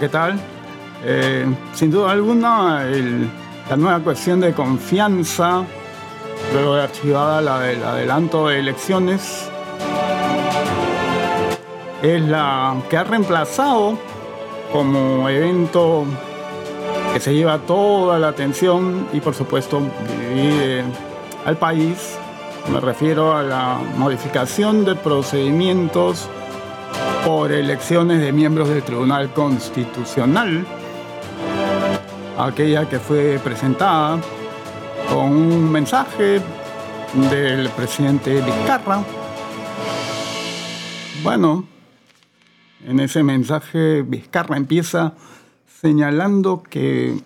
¿qué tal? Eh, sin duda alguna, la nueva cuestión de confianza, luego de archivada la del adelanto de elecciones, es la que ha reemplazado como evento que se lleva toda la atención y por supuesto al país. Me refiero a la modificación de procedimientos por elecciones de miembros del Tribunal Constitucional, aquella que fue presentada con un mensaje del presidente Vizcarra. Bueno, en ese mensaje Vizcarra empieza señalando que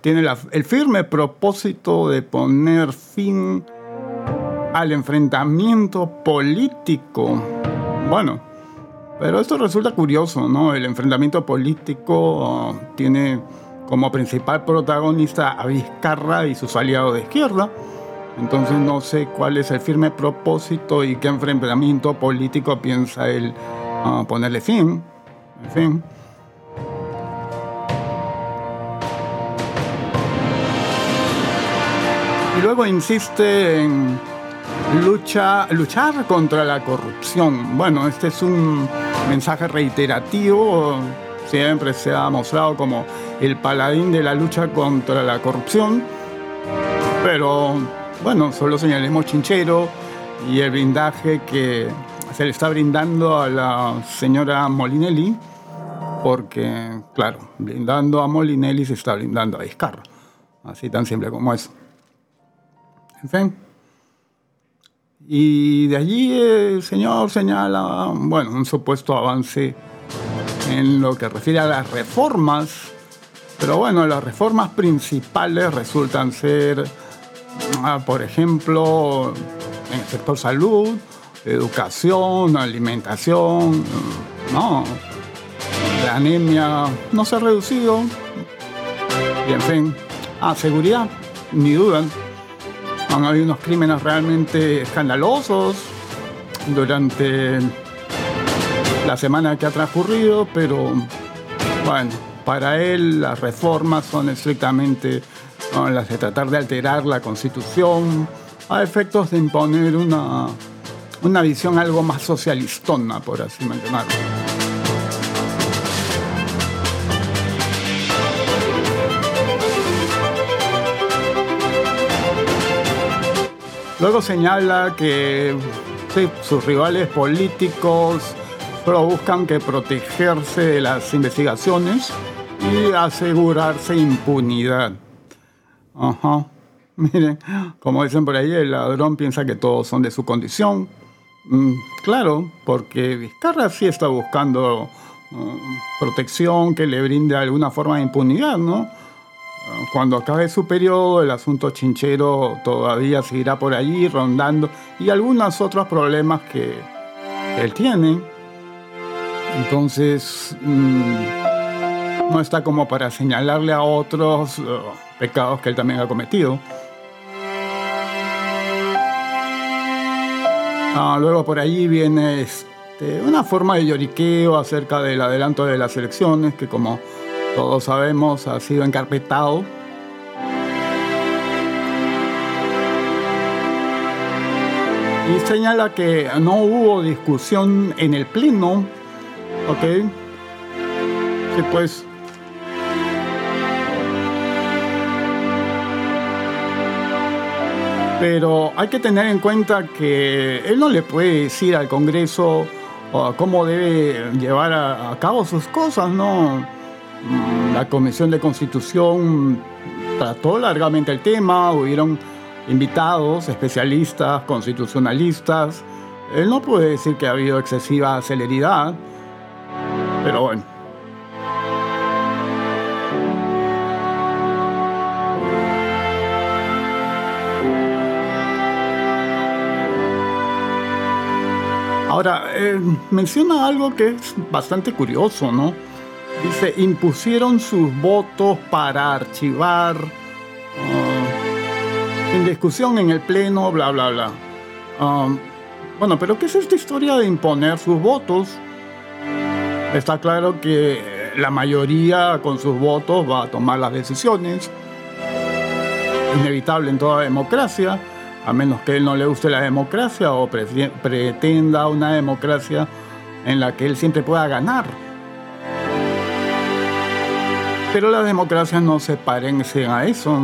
tiene el firme propósito de poner fin al enfrentamiento político. Bueno, pero esto resulta curioso, ¿no? El enfrentamiento político uh, tiene como principal protagonista a Vizcarra y sus aliados de izquierda. Entonces no sé cuál es el firme propósito y qué enfrentamiento político piensa él uh, ponerle fin. En fin. Y luego insiste en lucha, luchar contra la corrupción. Bueno, este es un mensaje reiterativo, siempre se ha mostrado como el paladín de la lucha contra la corrupción, pero bueno, solo señalemos Chinchero y el blindaje que se le está brindando a la señora Molinelli, porque, claro, blindando a Molinelli se está blindando a Vizcarra, así tan simple como eso. En fin. Y de allí el señor señala, bueno, un supuesto avance en lo que refiere a las reformas, pero bueno, las reformas principales resultan ser, ah, por ejemplo, en el sector salud, educación, alimentación, no, la anemia no se ha reducido, y en fin, a ah, seguridad, ni duda han habido unos crímenes realmente escandalosos durante la semana que ha transcurrido, pero bueno, para él las reformas son estrictamente las de tratar de alterar la constitución a efectos de imponer una, una visión algo más socialistona, por así mencionarlo. Luego señala que sus rivales políticos buscan que protegerse de las investigaciones y asegurarse impunidad. Ajá. Miren, como dicen por ahí, el ladrón piensa que todos son de su condición. Mm, claro, porque Vizcarra sí está buscando mm, protección que le brinde alguna forma de impunidad, ¿no? Cuando acabe su periodo, el asunto chinchero todavía seguirá por allí rondando y algunos otros problemas que, él tiene. Entonces, mm, no está como para señalarle a otros uh, pecados que él también ha cometido. Ah, luego por allí viene este, una forma de lloriqueo acerca del adelanto de las elecciones, que como todos sabemos, ha sido encarpetado. Y señala que no hubo discusión en el pleno, ¿ok? Sí, pues. Pero hay que tener en cuenta que él no le puede decir al Congreso cómo debe llevar a cabo sus cosas, ¿no? La Comisión de Constitución trató largamente el tema, hubieron invitados, especialistas, constitucionalistas. Él no puede decir que ha habido excesiva celeridad, pero bueno. Ahora, eh, menciona algo que es bastante curioso, ¿no? Dice, impusieron sus votos para archivar uh, sin discusión en el pleno, bla, bla, bla. Um, bueno, pero ¿qué es esta historia de imponer sus votos? Está claro que la mayoría con sus votos va a tomar las decisiones. Inevitable en toda democracia, a menos que él no le guste la democracia o pretenda una democracia en la que él siempre pueda ganar. Pero las democracias no se parecen a eso.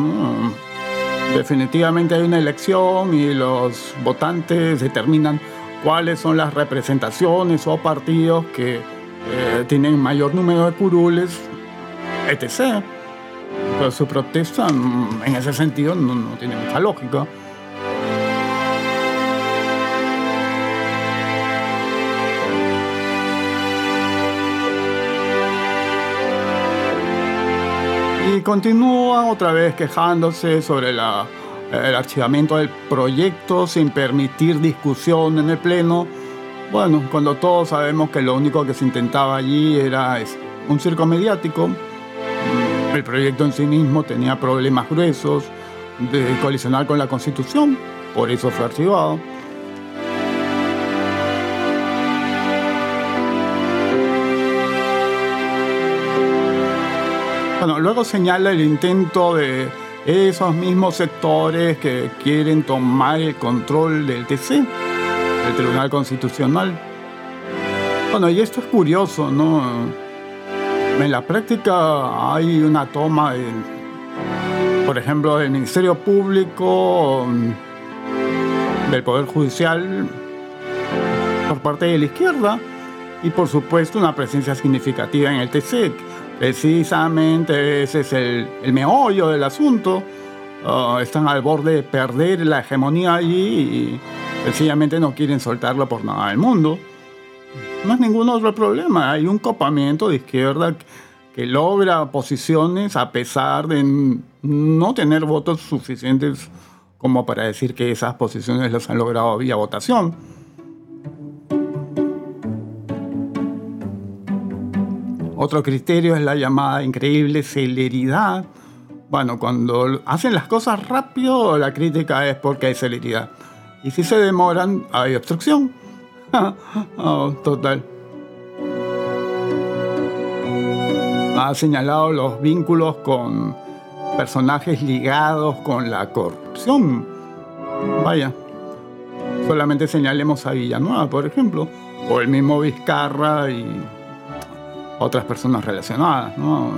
Definitivamente hay una elección y los votantes determinan cuáles son las representaciones o partidos que eh, tienen mayor número de curules, etc. Pero su protesta mm, en ese sentido no, no tiene mucha lógica. Continúa otra vez quejándose sobre el archivamiento del proyecto sin permitir discusión en el Pleno. Bueno, cuando todos sabemos que lo único que se intentaba allí era un circo mediático, el proyecto en sí mismo tenía problemas gruesos de colisionar con la Constitución, por eso fue archivado. Bueno, luego señala el intento de esos mismos sectores que quieren tomar el control del TC, el Tribunal Constitucional. Bueno, y esto es curioso, ¿no? En la práctica hay una toma, por ejemplo, del Ministerio Público, del Poder Judicial, por parte de la izquierda, y por supuesto una presencia significativa en el TC Precisamente ese es el, meollo del asunto. Ah, están al borde de perder la hegemonía allí y sencillamente no quieren soltarlo por nada del mundo. No es ningún otro problema. Hay un copamiento de izquierda que logra posiciones a pesar de no tener votos suficientes como para decir que esas posiciones las han logrado vía votación. Otro criterio es la llamada increíble celeridad. Bueno, cuando hacen las cosas rápido, la crítica es porque hay celeridad. Y si se demoran, hay obstrucción. oh, total. Ha señalado los vínculos con personajes ligados con la corrupción. Vaya, solamente señalemos a Villanueva, por ejemplo, o el mismo Vizcarra y otras personas relacionadas. ¿no?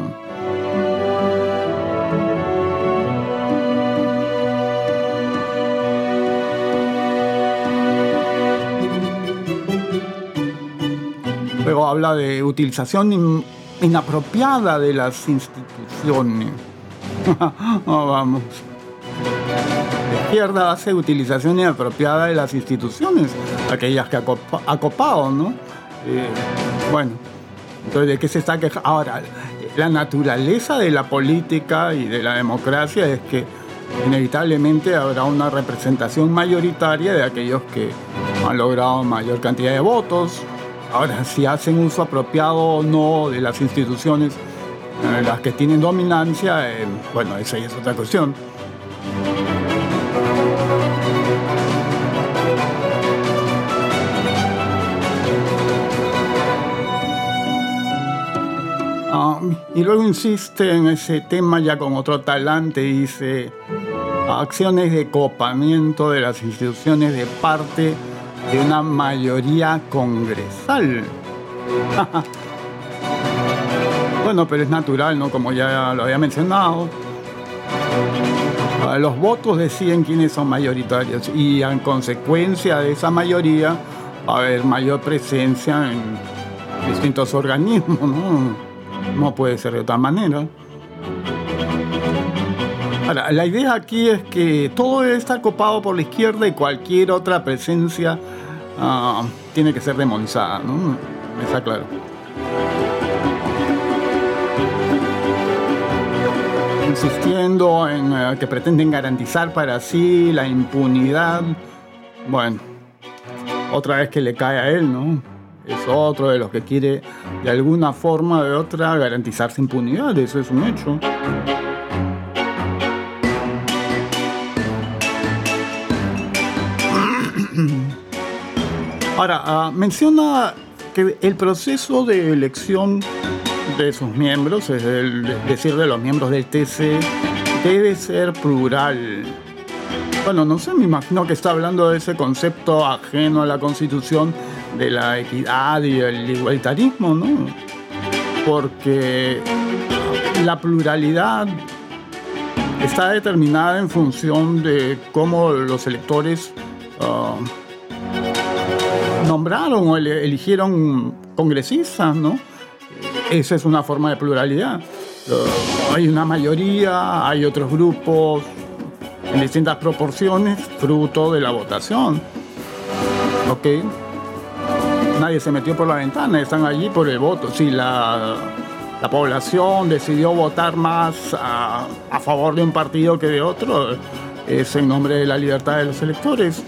Luego habla de utilización inapropiada de las instituciones. vamos. La izquierda hace utilización inapropiada de las instituciones, aquellas que ha copado, ¿no? Eh, bueno, entonces, ¿de qué se está quejando? Ahora, la naturaleza de la política y de la democracia es que inevitablemente habrá una representación mayoritaria de aquellos que han logrado mayor cantidad de votos. Ahora, si hacen uso apropiado o no de las instituciones, eh, las que tienen dominancia, eh, bueno, esa es otra cuestión. Y luego insiste en ese tema ya con otro talante, dice, acciones de copamiento de las instituciones de parte de una mayoría congresal. bueno, pero es natural, ¿no? Como ya lo había mencionado. Los votos deciden quiénes son mayoritarios y en consecuencia de esa mayoría va a haber mayor presencia en distintos organismos, ¿no? No puede ser de otra manera. Ahora, la idea aquí es que todo estar copado por la izquierda y cualquier otra presencia ah, tiene que ser demonizada, ¿no? Está claro. Insistiendo en eh, que pretenden garantizar para sí la impunidad. Bueno, otra vez que le cae a él, ¿no? Es otro de los que quiere de alguna forma o de otra garantizarse impunidad, eso es un hecho. Ahora, ah, menciona que el proceso de elección de sus miembros, es decir, de los miembros del TC, debe ser plural. Bueno, no sé, me imagino que está hablando de ese concepto ajeno a la Constitución de la equidad y el igualitarismo, ¿no? Porque la pluralidad está determinada en función de cómo los electores ah, nombraron o eligieron congresistas, ¿no? Esa es una forma de pluralidad. hay una mayoría, hay otros grupos en distintas proporciones, fruto de la votación. ¿Ok? Nadie se metió por la ventana, están allí por el voto. Si la, la población decidió votar más a, a favor de un partido que de otro, es en nombre de la libertad de los electores.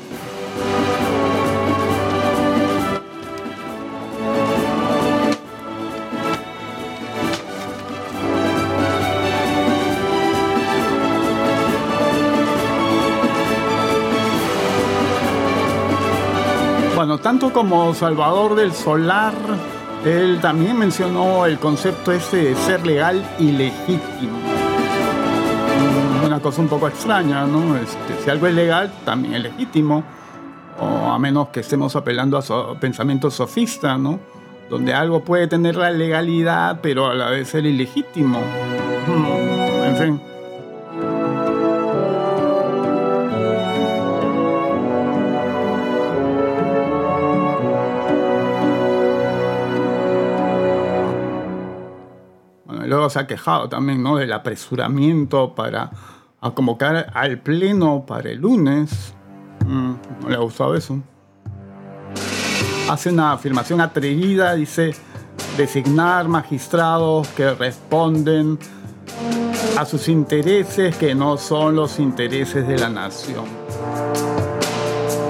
Tanto como Salvador del Solar, él también mencionó el concepto este de ser legal y legítimo. Una cosa un poco extraña, ¿no? Este, si algo es legal, también es legítimo. O a menos que estemos apelando a su pensamiento sofista, ¿no? Donde algo puede tener la legalidad, pero a la vez ser ilegítimo. Mm, en fin. Luego se ha quejado también ¿no? del apresuramiento para convocar al pleno para el lunes. Mm, no le ha gustado eso. Hace una afirmación atrevida, dice, designar magistrados que responden a sus intereses que no son los intereses de la nación.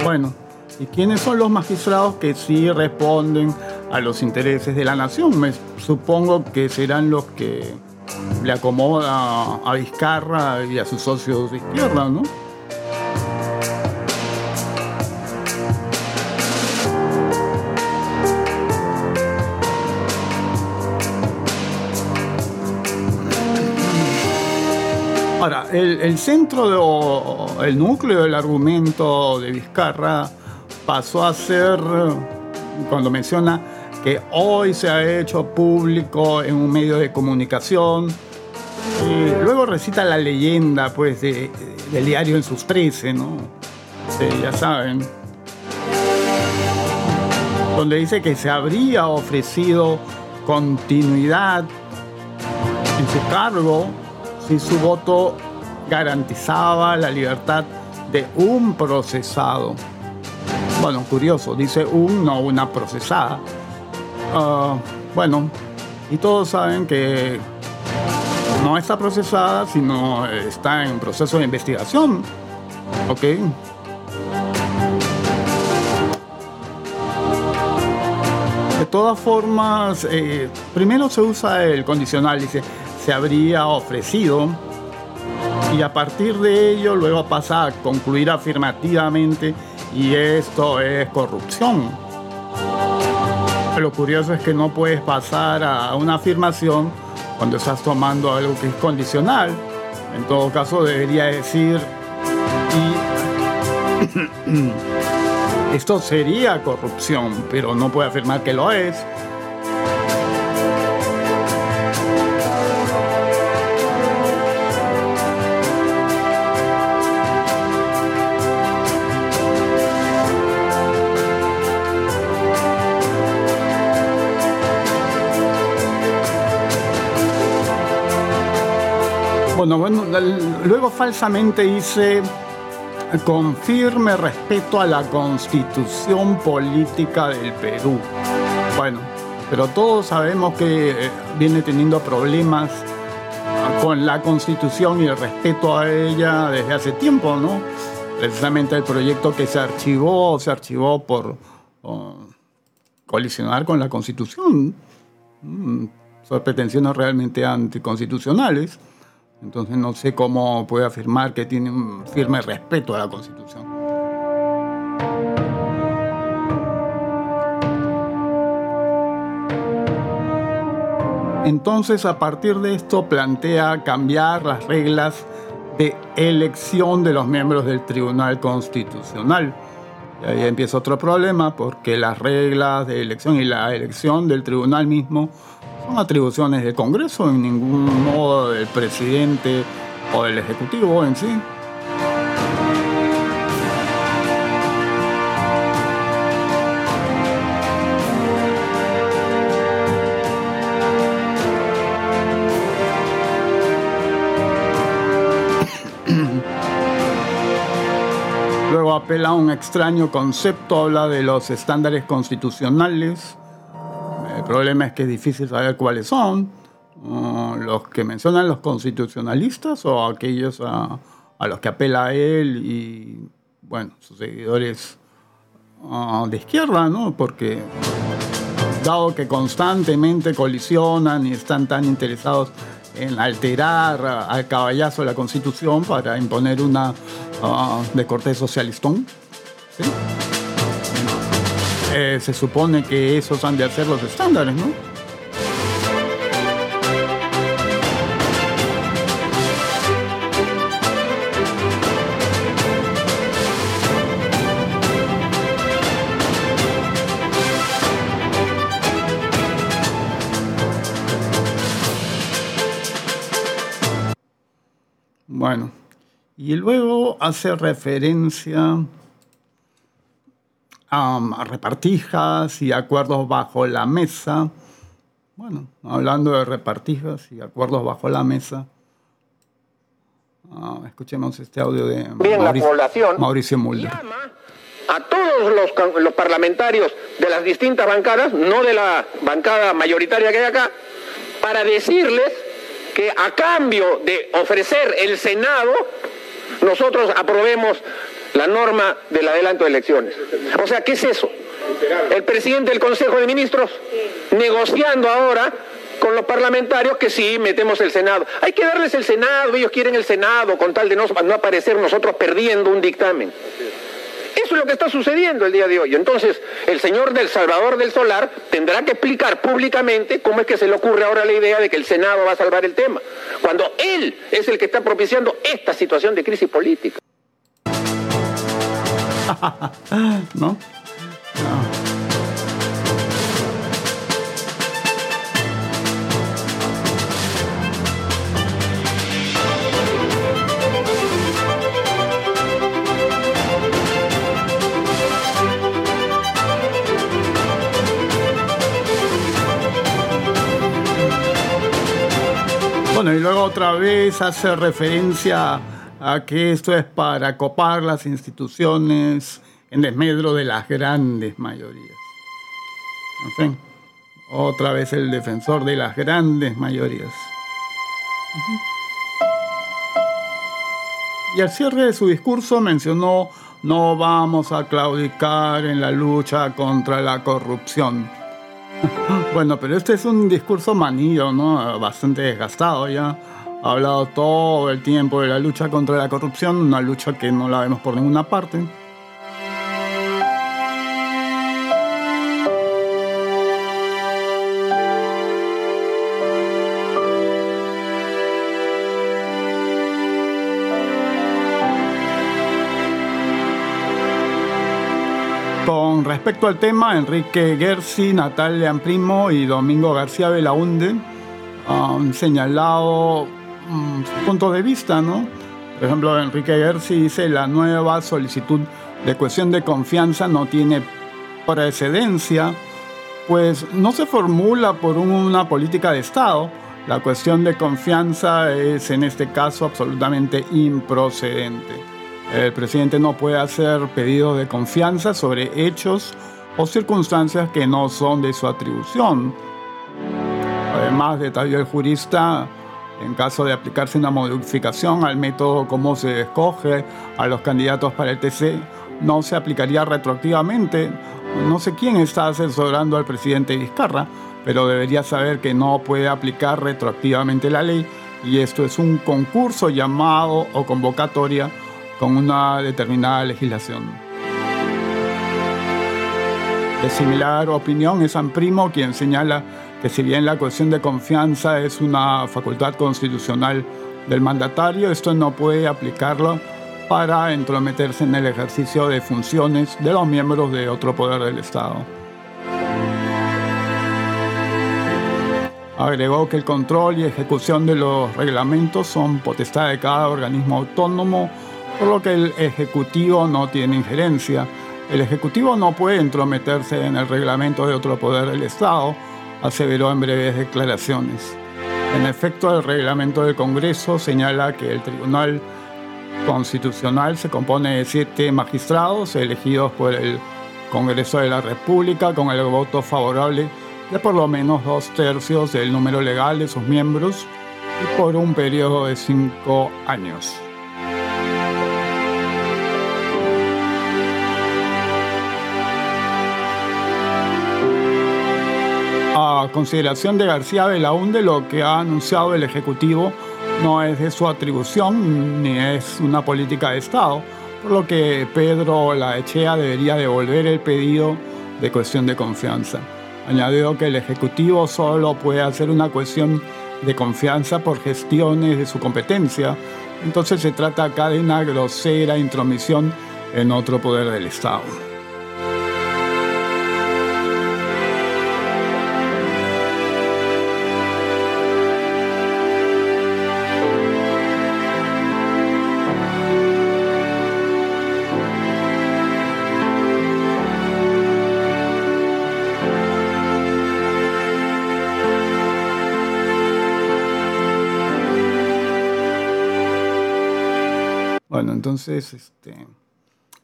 Bueno, ¿y quiénes son los magistrados que sí responden a los intereses de la nación. Me supongo que serán los que le acomoda a Vizcarra y a sus socios de izquierda, ¿no? Ahora, el, el centro, de, el núcleo del argumento de Vizcarra pasó a ser, cuando menciona que hoy se ha hecho público en un medio de comunicación. Y luego recita la leyenda pues, del diario en sus 13, ¿no? ya saben. Donde dice que se habría ofrecido continuidad en su cargo si su voto garantizaba la libertad de un procesado. Bueno, curioso, dice un, no una procesada. Ah, bueno, y todos saben que no está procesada, sino está en proceso de investigación. ¿Ok? De todas formas, eh, primero se usa el condicional, dice, se habría ofrecido, y a partir de ello luego pasa a concluir afirmativamente, y esto es corrupción. Lo curioso es que no puedes pasar a una afirmación cuando estás tomando algo que es condicional. En todo caso, debería decir, y esto sería corrupción, pero no puede afirmar que lo es. Bueno, bueno, luego falsamente dice con firme respeto a la constitución política del Perú. Bueno, pero todos sabemos que eh, viene teniendo problemas con la constitución y el respeto a ella desde hace tiempo, ¿no? Precisamente el proyecto que se archivó, se archivó por colisionar con la constitución. Mm, son pretensiones realmente anticonstitucionales. Entonces no sé cómo puede afirmar que tiene un firme respeto a la Constitución. Entonces, a partir de esto, plantea cambiar las reglas de elección de los miembros del Tribunal Constitucional. Y ahí empieza otro problema, porque las reglas de elección y la elección del tribunal mismo son atribuciones del Congreso, en ningún modo del presidente o del Ejecutivo en sí. Luego apela a un extraño concepto, habla de los estándares constitucionales. Problema es que es difícil saber cuáles son. Los que mencionan los constitucionalistas o aquellos a, los que apela él y, bueno, sus seguidores uh, de izquierda, ¿no? Porque dado que constantemente colisionan y están tan interesados en alterar al caballazo la constitución para imponer una uh, socialistón. Eh, se supone que esos han de ser los estándares, ¿no? Bueno, y luego hace referencia a, repartijas y acuerdos bajo la mesa. Bueno, hablando de repartijas y acuerdos bajo la mesa, ah, escuchemos este audio de Mauricio, Mulder. a todos los, los parlamentarios de las distintas bancadas, no de la bancada mayoritaria que hay acá, para decirles que a cambio de ofrecer el Senado, nosotros aprobemos la norma del adelanto de elecciones. O sea, ¿qué es eso? El presidente del Consejo de Ministros negociando ahora con los parlamentarios que sí, metemos el Senado. Hay que darles el Senado, ellos quieren el Senado con tal de no, no aparecer nosotros perdiendo un dictamen. Eso es lo que está sucediendo el día de hoy. Entonces, el señor del Salvador del Solar tendrá que explicar públicamente cómo es que se le ocurre ahora la idea de que el Senado va a salvar el tema, cuando él es el que está propiciando esta situación de crisis política. ¿No? No. Bueno, y luego otra vez hace referencia a que esto es para copar las instituciones en desmedro de las grandes mayorías. En fin, otra vez el defensor de las grandes mayorías. Y al cierre de su discurso mencionó, no vamos a claudicar en la lucha contra la corrupción. Bueno, pero este es un discurso manillo, ¿no? Bastante desgastado ya. Ha hablado todo el tiempo de la lucha contra la corrupción, una lucha que no la vemos por ninguna parte. Con respecto al tema, Enrique Gersi, Natalia Primo y Domingo García Belaunde han señalado mm, su punto de vista, ¿no? Por ejemplo, Enrique Gersi dice la nueva solicitud de cuestión de confianza no tiene precedencia, pues no se formula por una política de Estado. La cuestión de confianza es en este caso absolutamente improcedente. El presidente no puede hacer pedidos de confianza sobre hechos o circunstancias que no son de su atribución. Además, detalló el jurista, en caso de aplicarse una modificación al método como se escoge a los candidatos para el TC, no se aplicaría retroactivamente. No sé quién está asesorando al presidente Vizcarra, pero debería saber que no puede aplicar retroactivamente la ley y esto es un concurso llamado o convocatoria con una determinada legislación. De similar opinión es San Primo quien señala que si bien la cuestión de confianza es una facultad constitucional del mandatario, esto no puede aplicarlo para entrometerse en el ejercicio de funciones de los miembros de otro poder del Estado. Agregó que el control y ejecución de los reglamentos son potestad de cada organismo autónomo, por lo que el Ejecutivo no tiene injerencia. El Ejecutivo no puede entrometerse en el reglamento de otro poder del Estado, aseveró en breves declaraciones. En efecto, el reglamento del Congreso señala que el Tribunal Constitucional se compone de siete magistrados elegidos por el Congreso de la República con el voto favorable de por lo menos dos tercios del número legal de sus miembros y por un periodo de cinco años. Consideración de García Belaunde, lo que ha anunciado el Ejecutivo no es de su atribución ni es una política de Estado, por lo que Pedro Laechea debería devolver el pedido de cuestión de confianza. Añadió que el Ejecutivo solo puede hacer una cuestión de confianza por gestiones de su competencia, entonces se trata acá de una grosera intromisión en otro poder del Estado. Entonces, este,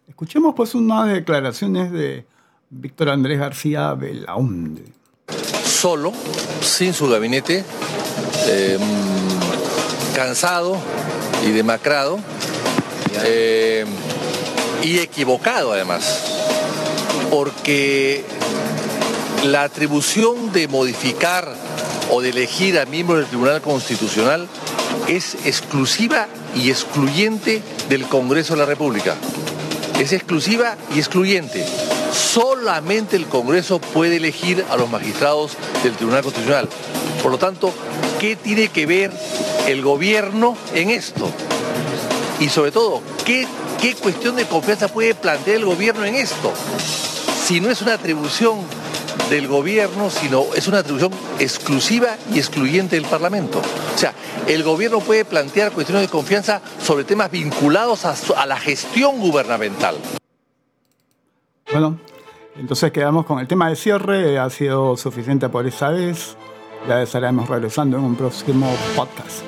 escuchemos pues unas declaraciones de Víctor Andrés García Belaunde. Solo, sin su gabinete, em, cansado y demacrado, em, y equivocado además, porque la atribución de modificar o de elegir a miembros del Tribunal Constitucional es exclusiva y excluyente del Congreso de la República. Es exclusiva y excluyente. Solamente el Congreso puede elegir a los magistrados del Tribunal Constitucional. Por lo tanto, ¿qué tiene que ver el gobierno en esto? Y sobre todo, ¿qué, qué cuestión de confianza puede plantear el gobierno en esto? Si no es una atribución del gobierno, sino es una atribución exclusiva y excluyente del Parlamento. O sea, el gobierno puede plantear cuestiones de confianza sobre temas vinculados a, la gestión gubernamental. Bueno, entonces quedamos con el tema de cierre, ha sido suficiente por esa vez, ya estaremos regresando en un próximo podcast.